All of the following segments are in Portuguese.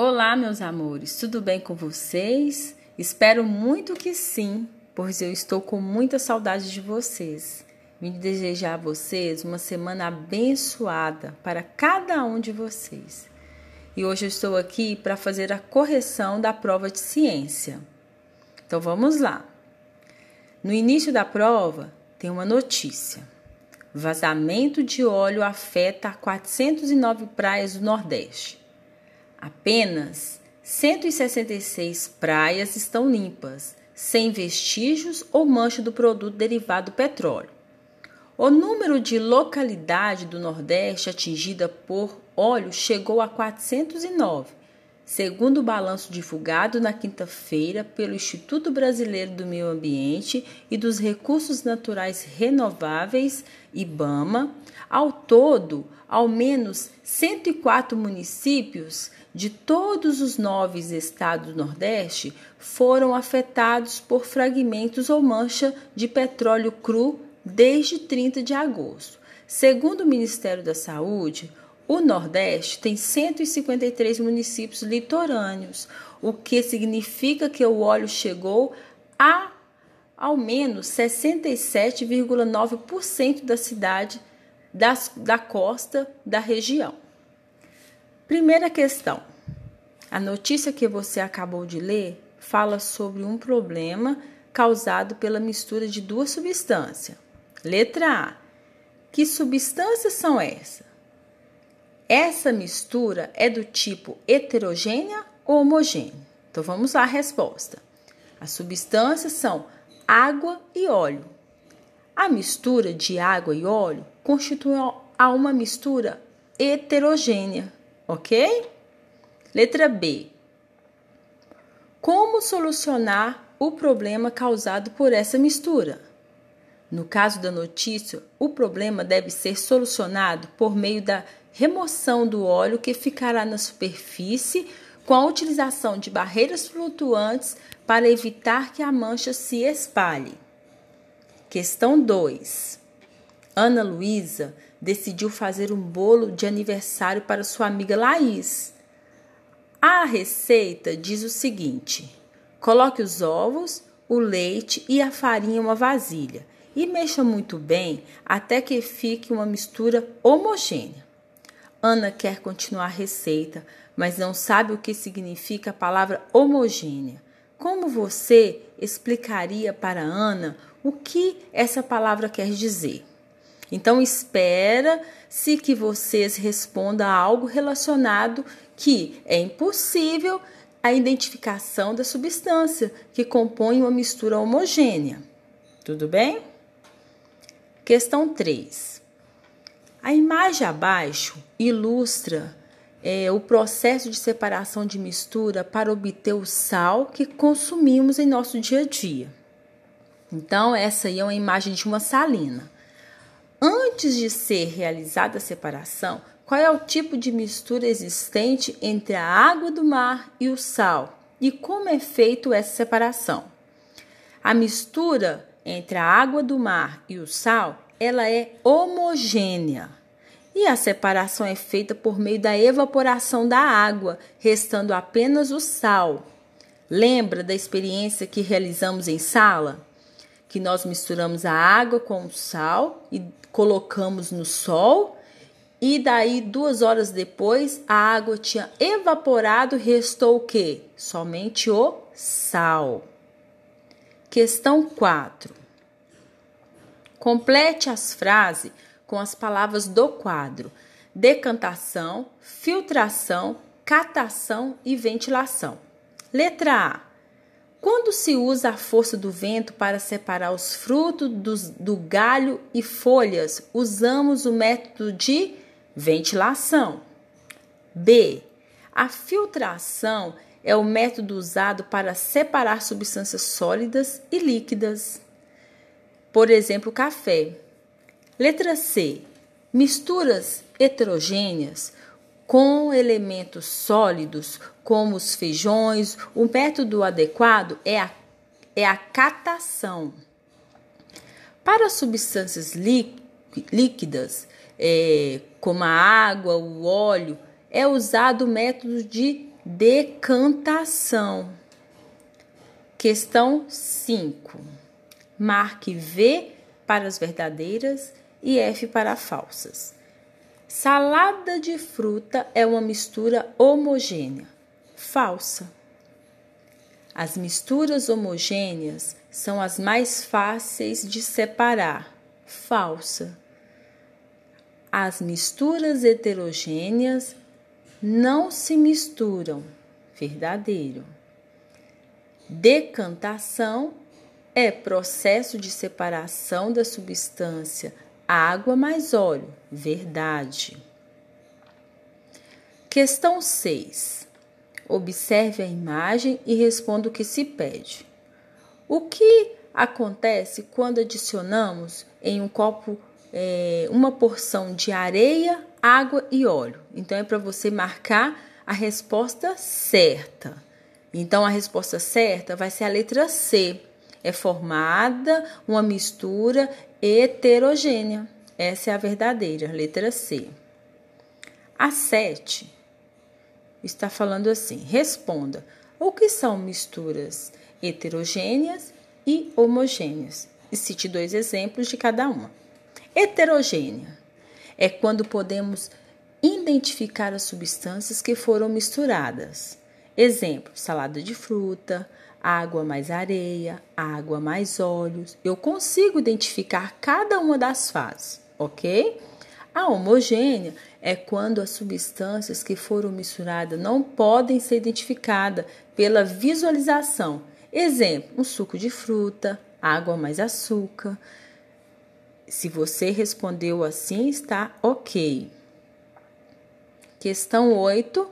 Olá, meus amores, tudo bem com vocês? Espero muito que sim, pois eu estou com muita saudade de vocês. Vim desejar a vocês uma semana abençoada para cada um de vocês. E hoje eu estou aqui para fazer a correção da prova de ciência. Então vamos lá. No início da prova tem uma notícia. Vazamento de óleo afeta 409 praias do Nordeste. Apenas 166 praias estão limpas, sem vestígios ou mancha do produto derivado do petróleo. O número de localidade do Nordeste atingida por óleo chegou a 409, segundo o balanço divulgado na quinta-feira pelo Instituto Brasileiro do Meio Ambiente e dos Recursos Naturais Renováveis, IBAMA. Ao todo, ao menos 104 municípios de todos os nove estados do Nordeste foram afetados por fragmentos ou mancha de petróleo cru desde 30 de agosto. Segundo o Ministério da Saúde, o Nordeste tem 153 municípios litorâneos, o que significa que o óleo chegou a ao menos 67,9% da cidade das, da costa da região. Primeira questão. A notícia que você acabou de ler fala sobre um problema causado pela mistura de duas substâncias. Letra A. Que substâncias são essas? Essa mistura é do tipo heterogênea ou homogênea? Então vamos lá a resposta. As substâncias são água e óleo. A mistura de água e óleo constitui uma mistura heterogênea ok? Letra B. Como solucionar o problema causado por essa mistura? No caso da notícia, o problema deve ser solucionado por meio da remoção do óleo que ficará na superfície com a utilização de barreiras flutuantes para evitar que a mancha se espalhe. Questão 2. Ana Luísa decidiu fazer um bolo de aniversário para sua amiga Laís. A receita diz o seguinte: coloque os ovos, o leite e a farinha em uma vasilha e mexa muito bem até que fique uma mistura homogênea. Ana quer continuar a receita, mas não sabe o que significa a palavra homogênea. Como você explicaria para Ana o que essa palavra quer dizer? Então espera-se que vocês respondam a algo relacionado que é impossível a identificação da substância que compõe uma mistura homogênea. Tudo bem? Questão 3. A imagem abaixo ilustra é, o processo de separação de mistura para obter o sal que consumimos em nosso dia a dia. Então, essa aí é uma imagem de uma salina. Antes de ser realizada a separação, qual é o tipo de mistura existente entre a água do mar e o sal e como é feita essa separação? A mistura entre a água do mar e o sal, ela é homogênea. E a separação é feita por meio da evaporação da água, restando apenas o sal. Lembra da experiência que realizamos em sala? Que nós misturamos a água com o sal e colocamos no sol e daí duas horas depois a água tinha evaporado, restou o que? Somente o sal. Questão 4. Complete as frases com as palavras do quadro: decantação, filtração, catação e ventilação. Letra A. Quando se usa a força do vento para separar os frutos do, do galho e folhas, usamos o método de ventilação. B. A filtração é o método usado para separar substâncias sólidas e líquidas. Por exemplo, café. Letra C. Misturas heterogêneas com elementos sólidos, como os feijões, o método adequado é a, é a catação. Para substâncias líquidas, é, como a água, o óleo, é usado o método de decantação. Questão 5. Marque V para as verdadeiras e F para falsas. Salada de fruta é uma mistura homogênea. Falsa. As misturas homogêneas são as mais fáceis de separar. Falsa. As misturas heterogêneas não se misturam. Verdadeiro. Decantação é processo de separação da substância água mais óleo. Verdade. Questão 6. Observe a imagem e responda o que se pede. O que acontece quando adicionamos em um copo é, uma porção de areia, água e óleo? Então é para você marcar a resposta certa. Então a resposta certa vai ser a letra C. É formada uma mistura heterogênea. Essa é a verdadeira, letra C. A 7 está falando assim: responda o que são misturas heterogêneas e homogêneas. E cite dois exemplos de cada uma. Heterogênea é quando podemos identificar as substâncias que foram misturadas. Exemplo: salada de fruta, água mais areia, água mais óleos. Eu consigo identificar cada uma das fases, ok? A homogênea é quando as substâncias que foram misturadas não podem ser identificadas pela visualização. Exemplo: um suco de fruta, água mais açúcar. Se você respondeu assim, está ok. Questão 8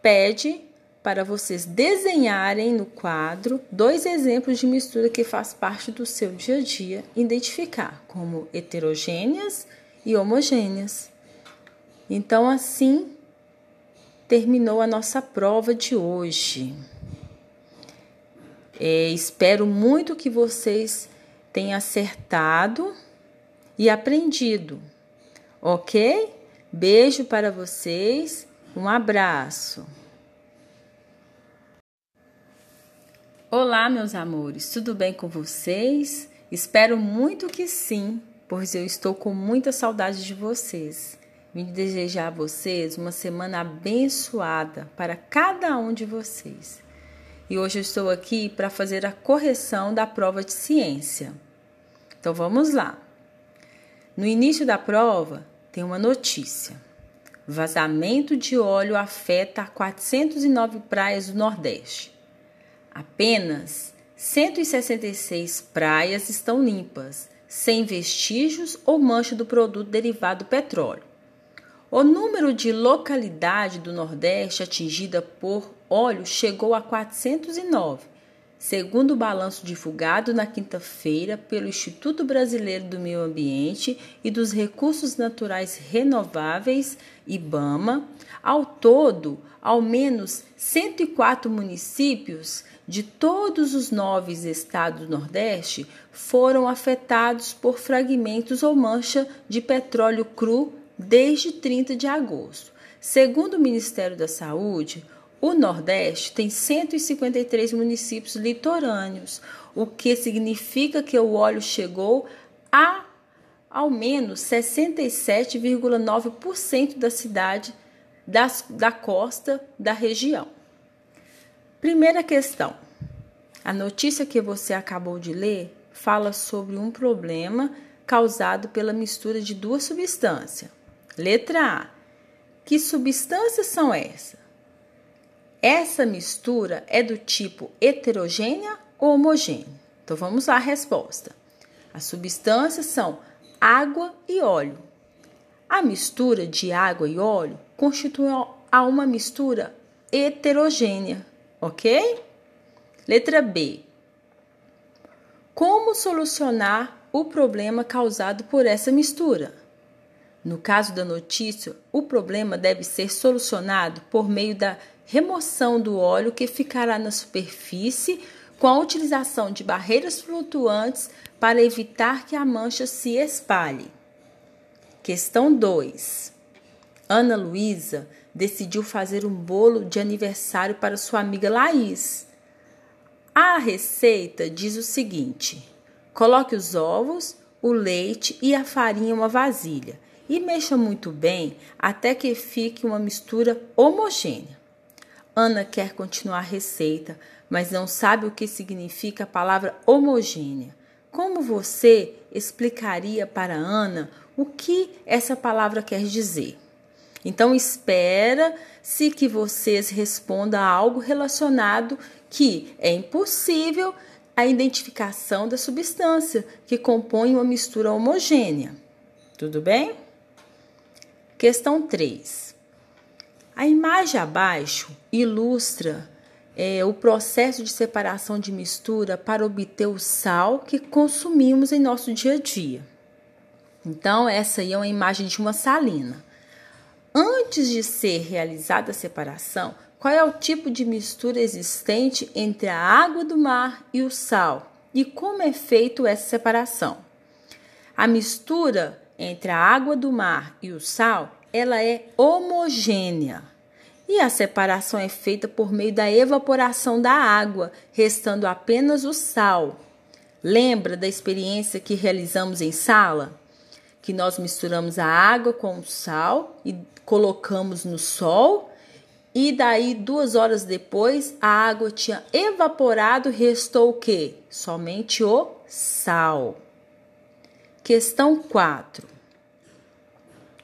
pede para vocês desenharem no quadro dois exemplos de mistura que faz parte do seu dia a dia, identificar como heterogêneas e homogêneas. Então, assim terminou a nossa prova de hoje. É, espero muito que vocês tenham acertado e aprendido, ok? Beijo para vocês, um abraço. Olá, meus amores, tudo bem com vocês? Espero muito que sim, pois eu estou com muita saudade de vocês. Vim desejar a vocês uma semana abençoada para cada um de vocês. E hoje eu estou aqui para fazer a correção da prova de ciência. Então vamos lá. No início da prova tem uma notícia. Vazamento de óleo afeta 409 praias do Nordeste. Apenas 166 praias estão limpas, sem vestígios ou mancha do produto derivado do petróleo. O número de localidade do Nordeste atingida por óleo chegou a 409, segundo o balanço divulgado na quinta-feira pelo Instituto Brasileiro do Meio Ambiente e dos Recursos Naturais Renováveis, IBAMA. Ao todo, ao menos 104 municípios de todos os nove estados do Nordeste foram afetados por fragmentos ou mancha de petróleo cru desde 30 de agosto. Segundo o Ministério da Saúde, o Nordeste tem 153 municípios litorâneos, o que significa que o óleo chegou a ao menos 67,9% da cidade das, da costa da região. Primeira questão. A notícia que você acabou de ler fala sobre um problema causado pela mistura de duas substâncias, Letra A. Que substâncias são essas? Essa mistura é do tipo heterogênea ou homogênea? Então vamos lá a resposta. As substâncias são água e óleo. A mistura de água e óleo constitui uma mistura heterogênea, ok? Letra B. Como solucionar o problema causado por essa mistura? No caso da notícia, o problema deve ser solucionado por meio da remoção do óleo que ficará na superfície com a utilização de barreiras flutuantes para evitar que a mancha se espalhe. Questão 2. Ana Luísa decidiu fazer um bolo de aniversário para sua amiga Laís. A receita diz o seguinte: coloque os ovos, o leite e a farinha em uma vasilha e mexa muito bem até que fique uma mistura homogênea. Ana quer continuar a receita, mas não sabe o que significa a palavra homogênea. Como você explicaria para Ana o que essa palavra quer dizer? Então espera-se que vocês respondam a algo relacionado que é impossível a identificação da substância que compõe uma mistura homogênea. Tudo bem? Questão 3. A imagem abaixo ilustra é, o processo de separação de mistura para obter o sal que consumimos em nosso dia a dia. Então, essa aí é uma imagem de uma salina. Antes de ser realizada a separação, qual é o tipo de mistura existente entre a água do mar e o sal e como é feito essa separação? A mistura entre a água do mar e o sal, ela é homogênea. E a separação é feita por meio da evaporação da água, restando apenas o sal. Lembra da experiência que realizamos em sala? Que nós misturamos a água com o sal e colocamos no sol e daí duas horas depois a água tinha evaporado, restou o que? Somente o sal. Questão 4.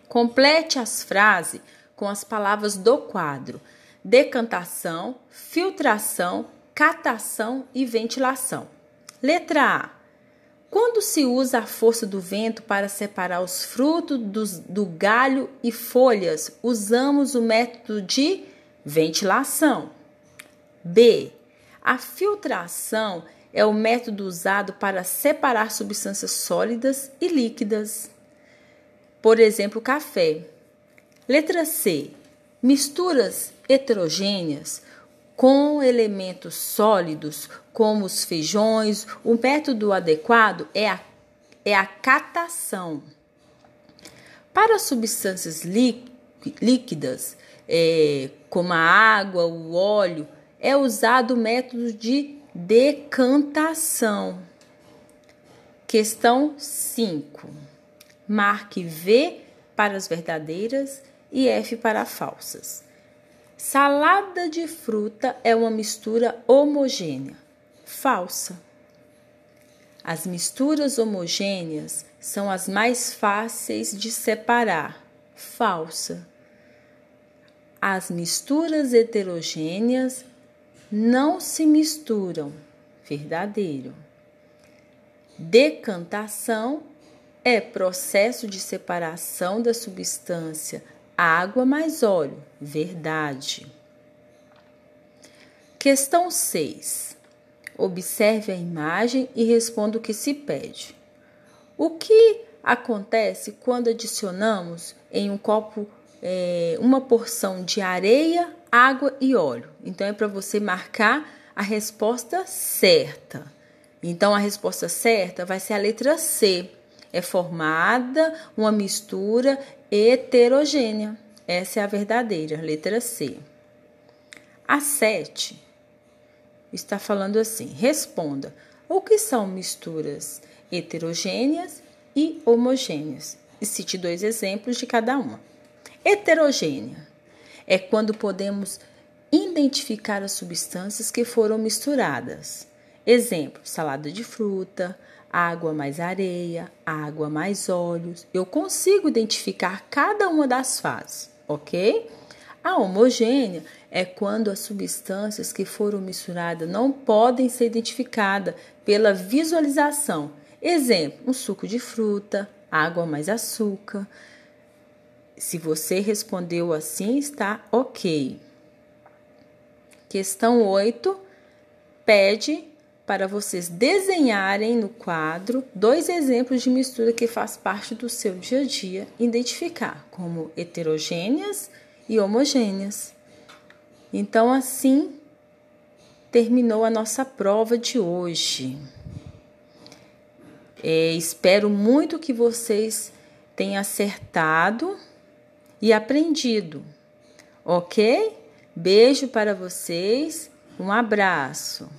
Complete as frases com as palavras do quadro: decantação, filtração, catação e ventilação. Letra A. Quando se usa a força do vento para separar os frutos do galho e folhas, usamos o método de ventilação. B. A filtração é o método usado para separar substâncias sólidas e líquidas. Por exemplo, café. Letra C. Misturas heterogêneas com elementos sólidos, como os feijões, o método adequado é a, é a catação. Para substâncias líquidas, é, como a água, o óleo, é usado o método de decantação. Questão 5. Marque V para as verdadeiras e F para falsas. Salada de fruta é uma mistura homogênea. Falsa. As misturas homogêneas são as mais fáceis de separar. Falsa. As misturas heterogêneas não se misturam. Verdadeiro. Decantação é processo de separação da substância água mais óleo. Verdade. Questão 6. Observe a imagem e responda o que se pede. O que acontece quando adicionamos em um copo é, uma porção de areia, água e óleo? Então é para você marcar a resposta certa. Então a resposta certa vai ser a letra C. É formada uma mistura heterogênea. Essa é a verdadeira, letra C. A 7 está falando assim: responda o que são misturas heterogêneas e homogêneas. E cite dois exemplos de cada uma. Heterogênea é quando podemos identificar as substâncias que foram misturadas. Exemplo: salada de fruta, água mais areia, água mais óleos. Eu consigo identificar cada uma das fases, ok? A homogênea é quando as substâncias que foram misturadas não podem ser identificadas pela visualização. Exemplo: um suco de fruta, água mais açúcar. Se você respondeu assim, está ok. Questão 8 pede para vocês desenharem no quadro dois exemplos de mistura que faz parte do seu dia a dia, identificar como heterogêneas e homogêneas. Então, assim terminou a nossa prova de hoje. É, espero muito que vocês tenham acertado e aprendido. Ok? Beijo para vocês, um abraço.